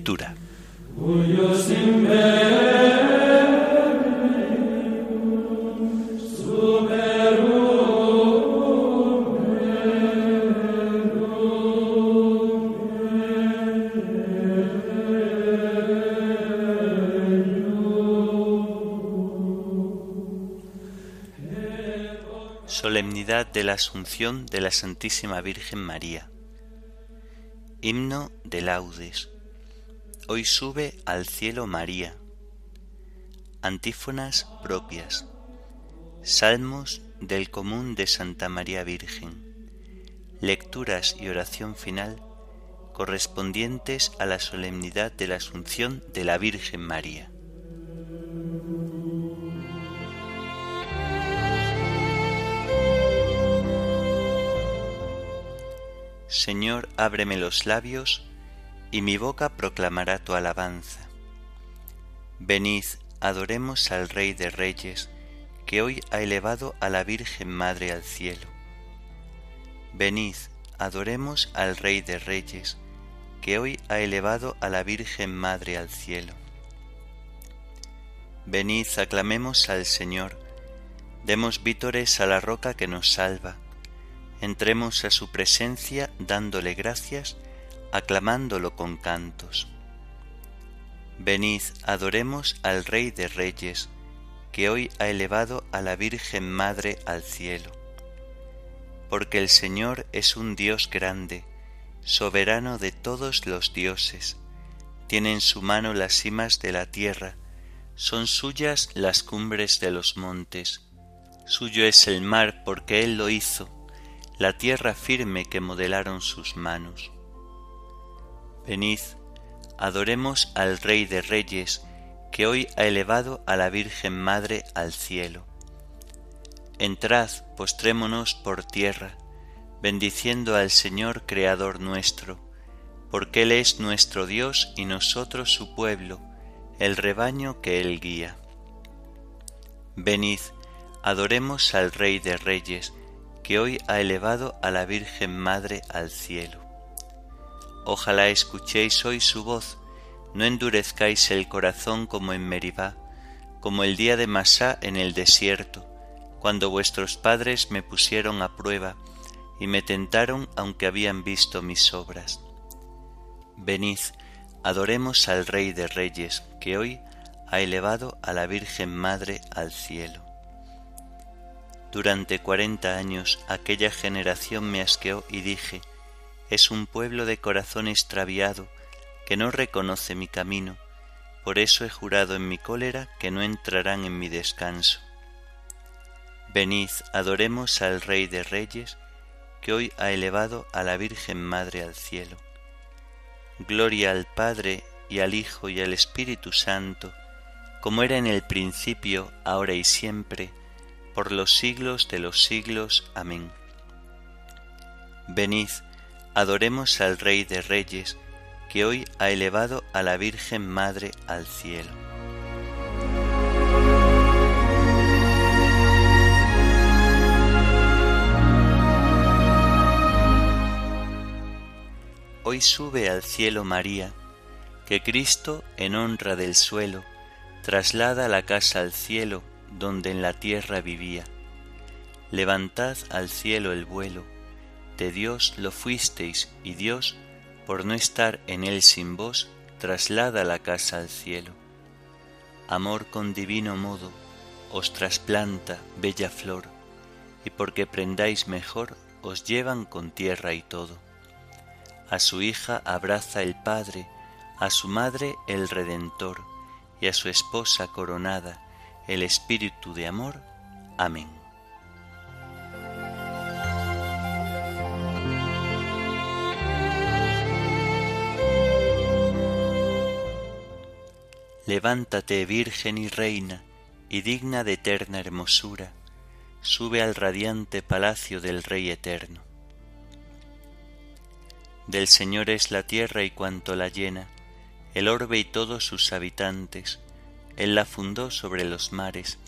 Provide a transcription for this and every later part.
Lectura. Solemnidad de la Asunción de la Santísima Virgen María. Himno de laudes. Hoy sube al cielo María. Antífonas propias. Salmos del común de Santa María Virgen. Lecturas y oración final correspondientes a la solemnidad de la Asunción de la Virgen María. Señor, ábreme los labios, y mi boca proclamará tu alabanza. Venid, adoremos al Rey de Reyes, que hoy ha elevado a la Virgen Madre al cielo. Venid, adoremos al Rey de Reyes, que hoy ha elevado a la Virgen Madre al cielo. Venid, aclamemos al Señor, demos vítores a la roca que nos salva entremos a su presencia dándole gracias, aclamándolo con cantos. Venid, adoremos al Rey de Reyes, que hoy ha elevado a la Virgen Madre al cielo. Porque el Señor es un Dios grande, soberano de todos los dioses, tiene en su mano las cimas de la tierra, son suyas las cumbres de los montes, suyo es el mar porque Él lo hizo, la tierra firme que modelaron sus manos. Venid, adoremos al Rey de Reyes, que hoy ha elevado a la Virgen Madre al cielo. Entrad, postrémonos por tierra, bendiciendo al Señor Creador nuestro, porque Él es nuestro Dios y nosotros su pueblo, el rebaño que Él guía. Venid, adoremos al Rey de Reyes, que hoy ha elevado a la Virgen Madre al cielo. Ojalá escuchéis hoy su voz, no endurezcáis el corazón como en Meribá, como el día de Masá en el desierto, cuando vuestros padres me pusieron a prueba y me tentaron aunque habían visto mis obras. Venid, adoremos al Rey de Reyes, que hoy ha elevado a la Virgen Madre al cielo. Durante cuarenta años aquella generación me asqueó y dije, es un pueblo de corazón extraviado que no reconoce mi camino, por eso he jurado en mi cólera que no entrarán en mi descanso. Venid, adoremos al Rey de Reyes, que hoy ha elevado a la Virgen Madre al cielo. Gloria al Padre y al Hijo y al Espíritu Santo, como era en el principio, ahora y siempre, por los siglos de los siglos. Amén. Venid, adoremos al Rey de Reyes, que hoy ha elevado a la Virgen Madre al cielo. Hoy sube al cielo María, que Cristo, en honra del suelo, traslada la casa al cielo donde en la tierra vivía. Levantad al cielo el vuelo, de Dios lo fuisteis y Dios, por no estar en él sin vos, traslada la casa al cielo. Amor con divino modo os trasplanta bella flor, y porque prendáis mejor os llevan con tierra y todo. A su hija abraza el Padre, a su madre el Redentor, y a su esposa coronada, el Espíritu de amor. Amén. Levántate, Virgen y Reina, y digna de eterna hermosura, sube al radiante palacio del Rey eterno. Del Señor es la tierra y cuanto la llena, el orbe y todos sus habitantes, él la fundó sobre los mares,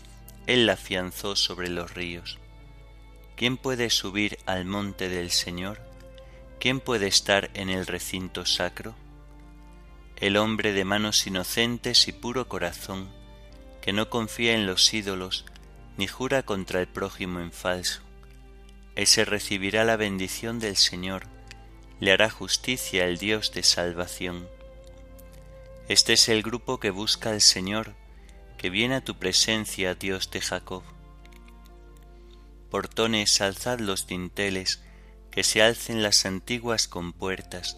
Él la afianzó sobre los ríos. ¿Quién puede subir al monte del Señor? ¿Quién puede estar en el recinto sacro? El hombre de manos inocentes y puro corazón, que no confía en los ídolos, ni jura contra el prójimo en falso. Ese recibirá la bendición del Señor, le hará justicia el Dios de salvación. Este es el grupo que busca al Señor, que viene a tu presencia, Dios de Jacob. Portones, alzad los dinteles, que se alcen las antiguas compuertas,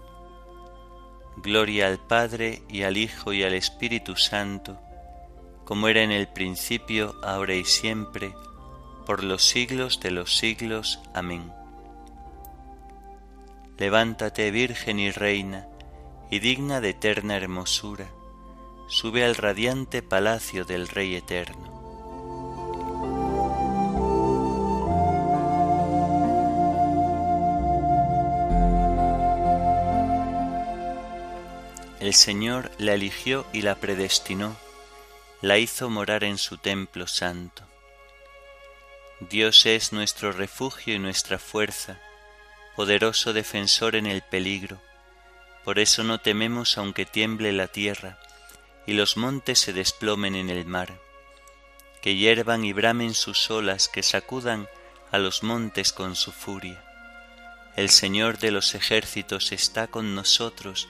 Gloria al Padre y al Hijo y al Espíritu Santo, como era en el principio, ahora y siempre, por los siglos de los siglos. Amén. Levántate, Virgen y Reina, y digna de eterna hermosura, sube al radiante palacio del Rey eterno. El Señor la eligió y la predestinó, la hizo morar en su templo santo. Dios es nuestro refugio y nuestra fuerza, poderoso defensor en el peligro. Por eso no tememos aunque tiemble la tierra y los montes se desplomen en el mar, que hiervan y bramen sus olas, que sacudan a los montes con su furia. El Señor de los ejércitos está con nosotros,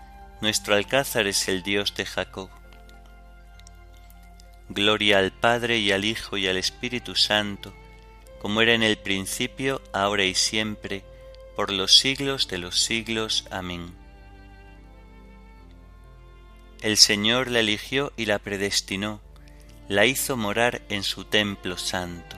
nuestro alcázar es el Dios de Jacob. Gloria al Padre y al Hijo y al Espíritu Santo, como era en el principio, ahora y siempre, por los siglos de los siglos. Amén. El Señor la eligió y la predestinó la hizo morar en su templo santo.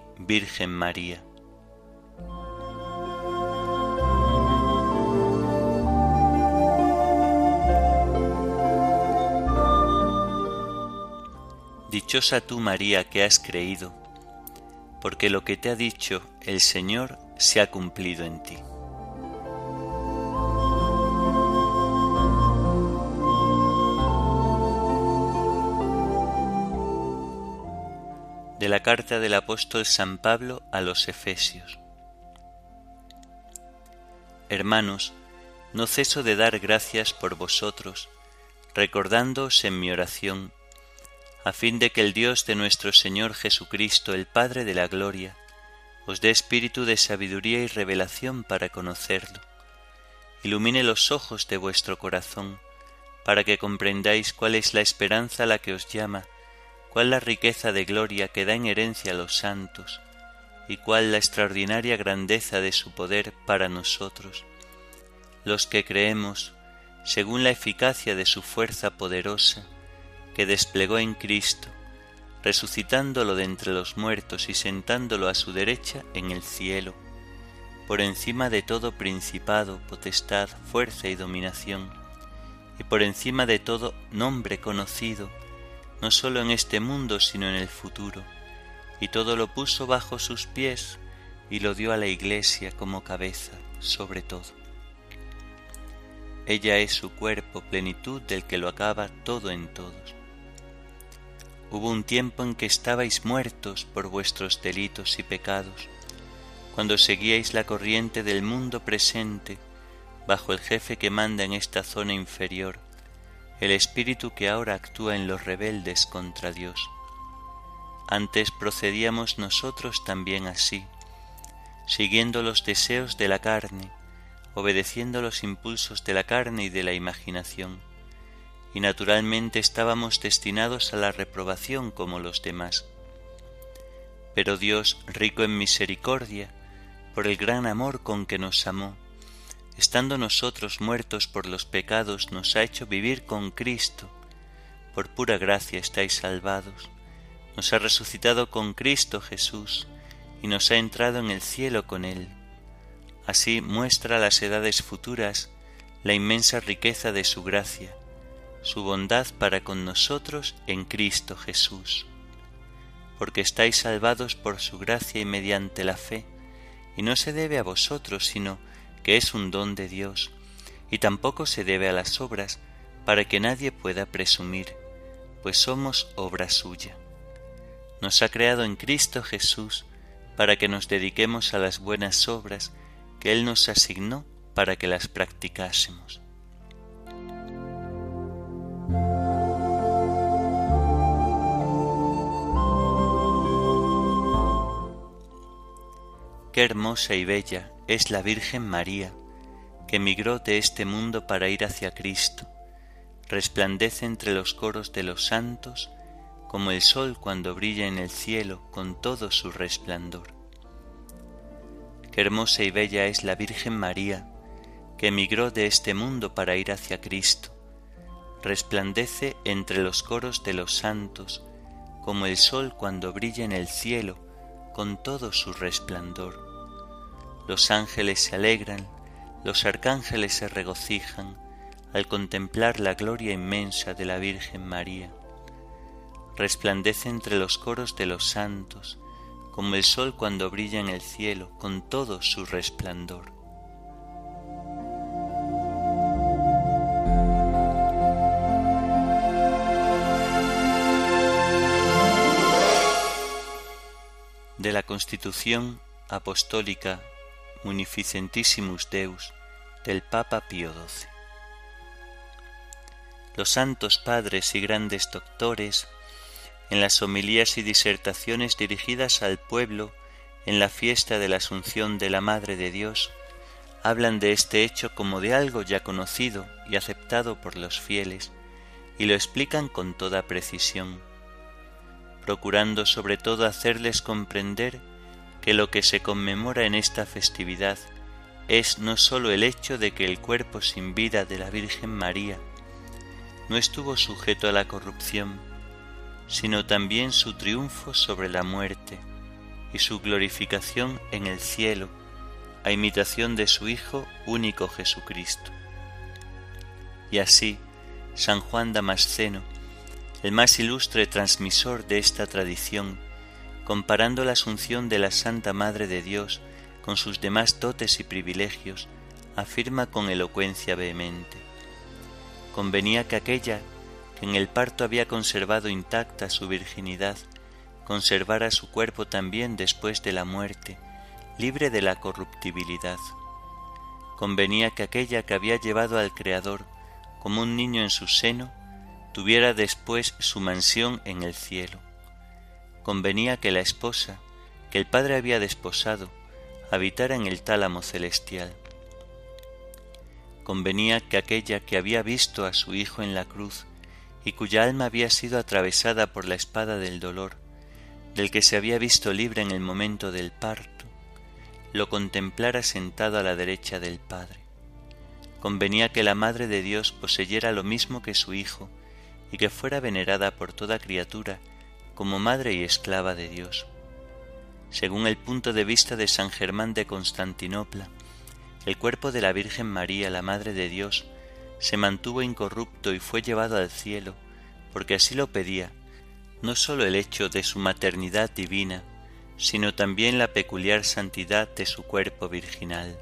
Virgen María. Dichosa tú, María, que has creído, porque lo que te ha dicho el Señor se ha cumplido en ti. La carta del apóstol San Pablo a los Efesios. Hermanos, no ceso de dar gracias por vosotros, recordándoos en mi oración, a fin de que el Dios de nuestro Señor Jesucristo, el Padre de la Gloria, os dé espíritu de sabiduría y revelación para conocerlo. Ilumine los ojos de vuestro corazón, para que comprendáis cuál es la esperanza la que os llama, cuál la riqueza de gloria que da en herencia a los santos, y cuál la extraordinaria grandeza de su poder para nosotros, los que creemos, según la eficacia de su fuerza poderosa, que desplegó en Cristo, resucitándolo de entre los muertos y sentándolo a su derecha en el cielo, por encima de todo principado, potestad, fuerza y dominación, y por encima de todo nombre conocido, no sólo en este mundo, sino en el futuro, y todo lo puso bajo sus pies y lo dio a la Iglesia como cabeza sobre todo. Ella es su cuerpo, plenitud del que lo acaba todo en todos. Hubo un tiempo en que estabais muertos por vuestros delitos y pecados, cuando seguíais la corriente del mundo presente, bajo el jefe que manda en esta zona inferior, el espíritu que ahora actúa en los rebeldes contra Dios. Antes procedíamos nosotros también así, siguiendo los deseos de la carne, obedeciendo los impulsos de la carne y de la imaginación, y naturalmente estábamos destinados a la reprobación como los demás. Pero Dios, rico en misericordia, por el gran amor con que nos amó, estando nosotros muertos por los pecados, nos ha hecho vivir con Cristo. Por pura gracia estáis salvados. Nos ha resucitado con Cristo Jesús y nos ha entrado en el cielo con Él. Así muestra a las edades futuras la inmensa riqueza de su gracia, su bondad para con nosotros en Cristo Jesús. Porque estáis salvados por su gracia y mediante la fe, y no se debe a vosotros, sino que es un don de Dios, y tampoco se debe a las obras, para que nadie pueda presumir, pues somos obra suya. Nos ha creado en Cristo Jesús para que nos dediquemos a las buenas obras que Él nos asignó para que las practicásemos. Qué hermosa y bella es la Virgen María, que emigró de este mundo para ir hacia Cristo, resplandece entre los coros de los santos como el sol cuando brilla en el cielo con todo su resplandor. Qué hermosa y bella es la Virgen María, que emigró de este mundo para ir hacia Cristo, resplandece entre los coros de los santos como el sol cuando brilla en el cielo con todo su resplandor los ángeles se alegran, los arcángeles se regocijan al contemplar la gloria inmensa de la Virgen María. Resplandece entre los coros de los santos, como el sol cuando brilla en el cielo con todo su resplandor. De la Constitución Apostólica Munificentissimus Deus del Papa Pío XII. Los santos padres y grandes doctores, en las homilías y disertaciones dirigidas al pueblo en la fiesta de la Asunción de la Madre de Dios, hablan de este hecho como de algo ya conocido y aceptado por los fieles, y lo explican con toda precisión, procurando sobre todo hacerles comprender que lo que se conmemora en esta festividad es no sólo el hecho de que el cuerpo sin vida de la Virgen María no estuvo sujeto a la corrupción, sino también su triunfo sobre la muerte y su glorificación en el cielo, a imitación de su Hijo único Jesucristo. Y así, San Juan Damasceno, el más ilustre transmisor de esta tradición, comparando la asunción de la Santa Madre de Dios con sus demás dotes y privilegios, afirma con elocuencia vehemente. Convenía que aquella, que en el parto había conservado intacta su virginidad, conservara su cuerpo también después de la muerte, libre de la corruptibilidad. Convenía que aquella que había llevado al Creador como un niño en su seno, tuviera después su mansión en el cielo. Convenía que la esposa, que el Padre había desposado, habitara en el tálamo celestial. Convenía que aquella que había visto a su Hijo en la cruz y cuya alma había sido atravesada por la espada del dolor, del que se había visto libre en el momento del parto, lo contemplara sentado a la derecha del Padre. Convenía que la Madre de Dios poseyera lo mismo que su Hijo y que fuera venerada por toda criatura como Madre y esclava de Dios. Según el punto de vista de San Germán de Constantinopla, el cuerpo de la Virgen María, la Madre de Dios, se mantuvo incorrupto y fue llevado al cielo, porque así lo pedía, no sólo el hecho de su maternidad divina, sino también la peculiar santidad de su cuerpo virginal.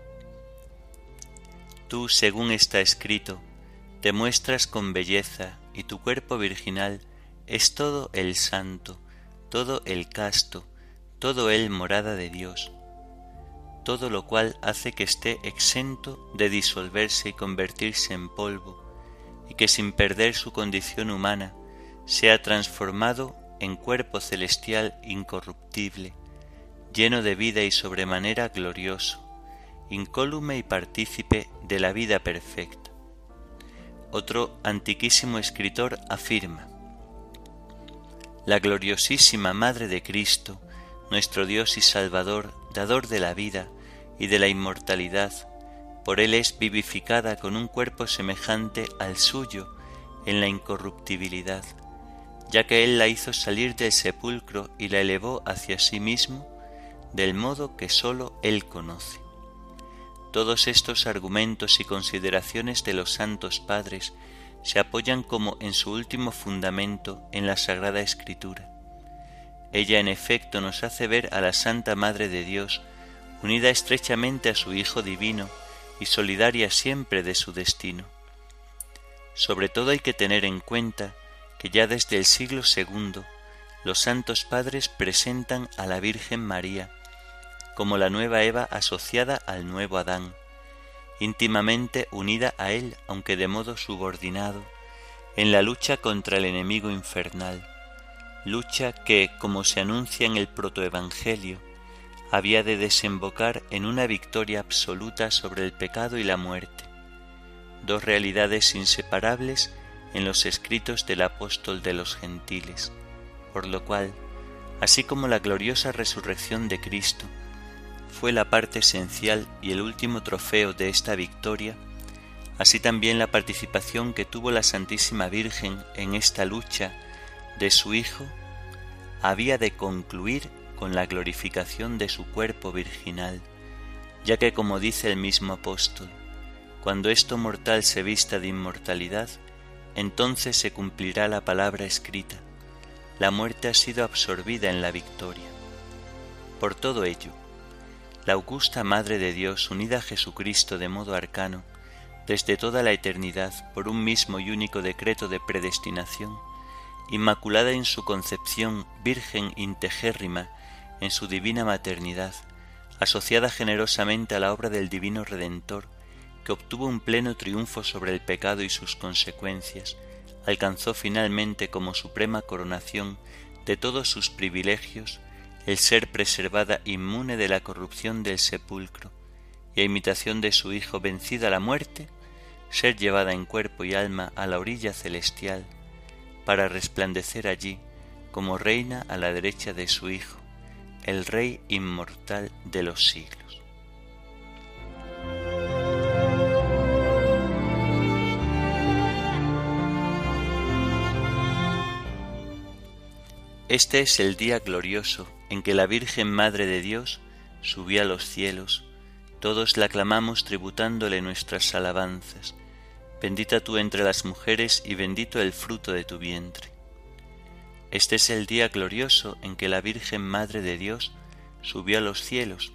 Tú, según está escrito, te muestras con belleza y tu cuerpo virginal es todo el santo, todo el casto, todo el morada de Dios, todo lo cual hace que esté exento de disolverse y convertirse en polvo, y que sin perder su condición humana sea transformado en cuerpo celestial incorruptible, lleno de vida y sobremanera glorioso, incólume y partícipe de la vida perfecta. Otro antiquísimo escritor afirma, La gloriosísima Madre de Cristo, nuestro Dios y Salvador, dador de la vida y de la inmortalidad, por Él es vivificada con un cuerpo semejante al suyo en la incorruptibilidad, ya que Él la hizo salir del sepulcro y la elevó hacia sí mismo, del modo que sólo Él conoce. Todos estos argumentos y consideraciones de los santos padres se apoyan como en su último fundamento en la Sagrada Escritura. Ella en efecto nos hace ver a la Santa Madre de Dios unida estrechamente a su Hijo Divino y solidaria siempre de su destino. Sobre todo hay que tener en cuenta que ya desde el siglo II los santos padres presentan a la Virgen María como la nueva Eva asociada al nuevo Adán, íntimamente unida a él, aunque de modo subordinado, en la lucha contra el enemigo infernal, lucha que, como se anuncia en el protoevangelio, había de desembocar en una victoria absoluta sobre el pecado y la muerte, dos realidades inseparables en los escritos del apóstol de los gentiles, por lo cual, así como la gloriosa resurrección de Cristo fue la parte esencial y el último trofeo de esta victoria, así también la participación que tuvo la Santísima Virgen en esta lucha de su Hijo, había de concluir con la glorificación de su cuerpo virginal, ya que como dice el mismo apóstol, cuando esto mortal se vista de inmortalidad, entonces se cumplirá la palabra escrita, la muerte ha sido absorbida en la victoria. Por todo ello, la augusta Madre de Dios unida a Jesucristo de modo arcano, desde toda la eternidad por un mismo y único decreto de predestinación, inmaculada en su concepción, virgen integérrima en su divina maternidad, asociada generosamente a la obra del Divino Redentor, que obtuvo un pleno triunfo sobre el pecado y sus consecuencias, alcanzó finalmente como suprema coronación de todos sus privilegios el ser preservada inmune de la corrupción del sepulcro, y a imitación de su Hijo vencida la muerte, ser llevada en cuerpo y alma a la orilla celestial, para resplandecer allí como reina a la derecha de su Hijo, el Rey inmortal de los siglos. Este es el día glorioso en que la Virgen Madre de Dios subió a los cielos, todos la aclamamos tributándole nuestras alabanzas. Bendita tú entre las mujeres y bendito el fruto de tu vientre. Este es el día glorioso en que la Virgen Madre de Dios subió a los cielos.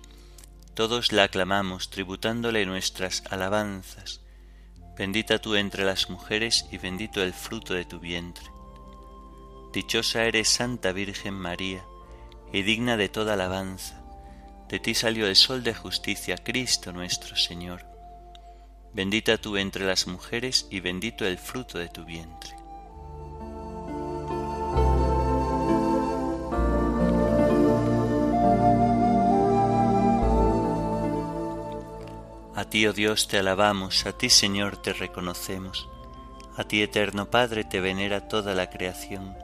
Todos la aclamamos tributándole nuestras alabanzas. Bendita tú entre las mujeres y bendito el fruto de tu vientre. Dichosa eres, Santa Virgen María, y digna de toda alabanza. De ti salió el sol de justicia, Cristo nuestro Señor. Bendita tú entre las mujeres y bendito el fruto de tu vientre. A ti, oh Dios, te alabamos, a ti, Señor, te reconocemos. A ti, eterno Padre, te venera toda la creación.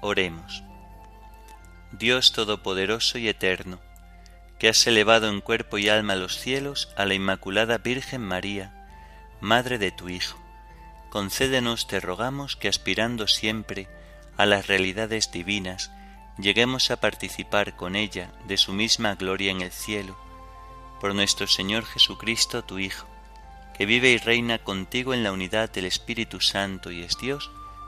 Oremos. Dios Todopoderoso y Eterno, que has elevado en cuerpo y alma a los cielos a la Inmaculada Virgen María, Madre de tu Hijo, concédenos, te rogamos, que aspirando siempre a las realidades divinas, lleguemos a participar con ella de su misma gloria en el cielo, por nuestro Señor Jesucristo, tu Hijo, que vive y reina contigo en la unidad del Espíritu Santo y es Dios,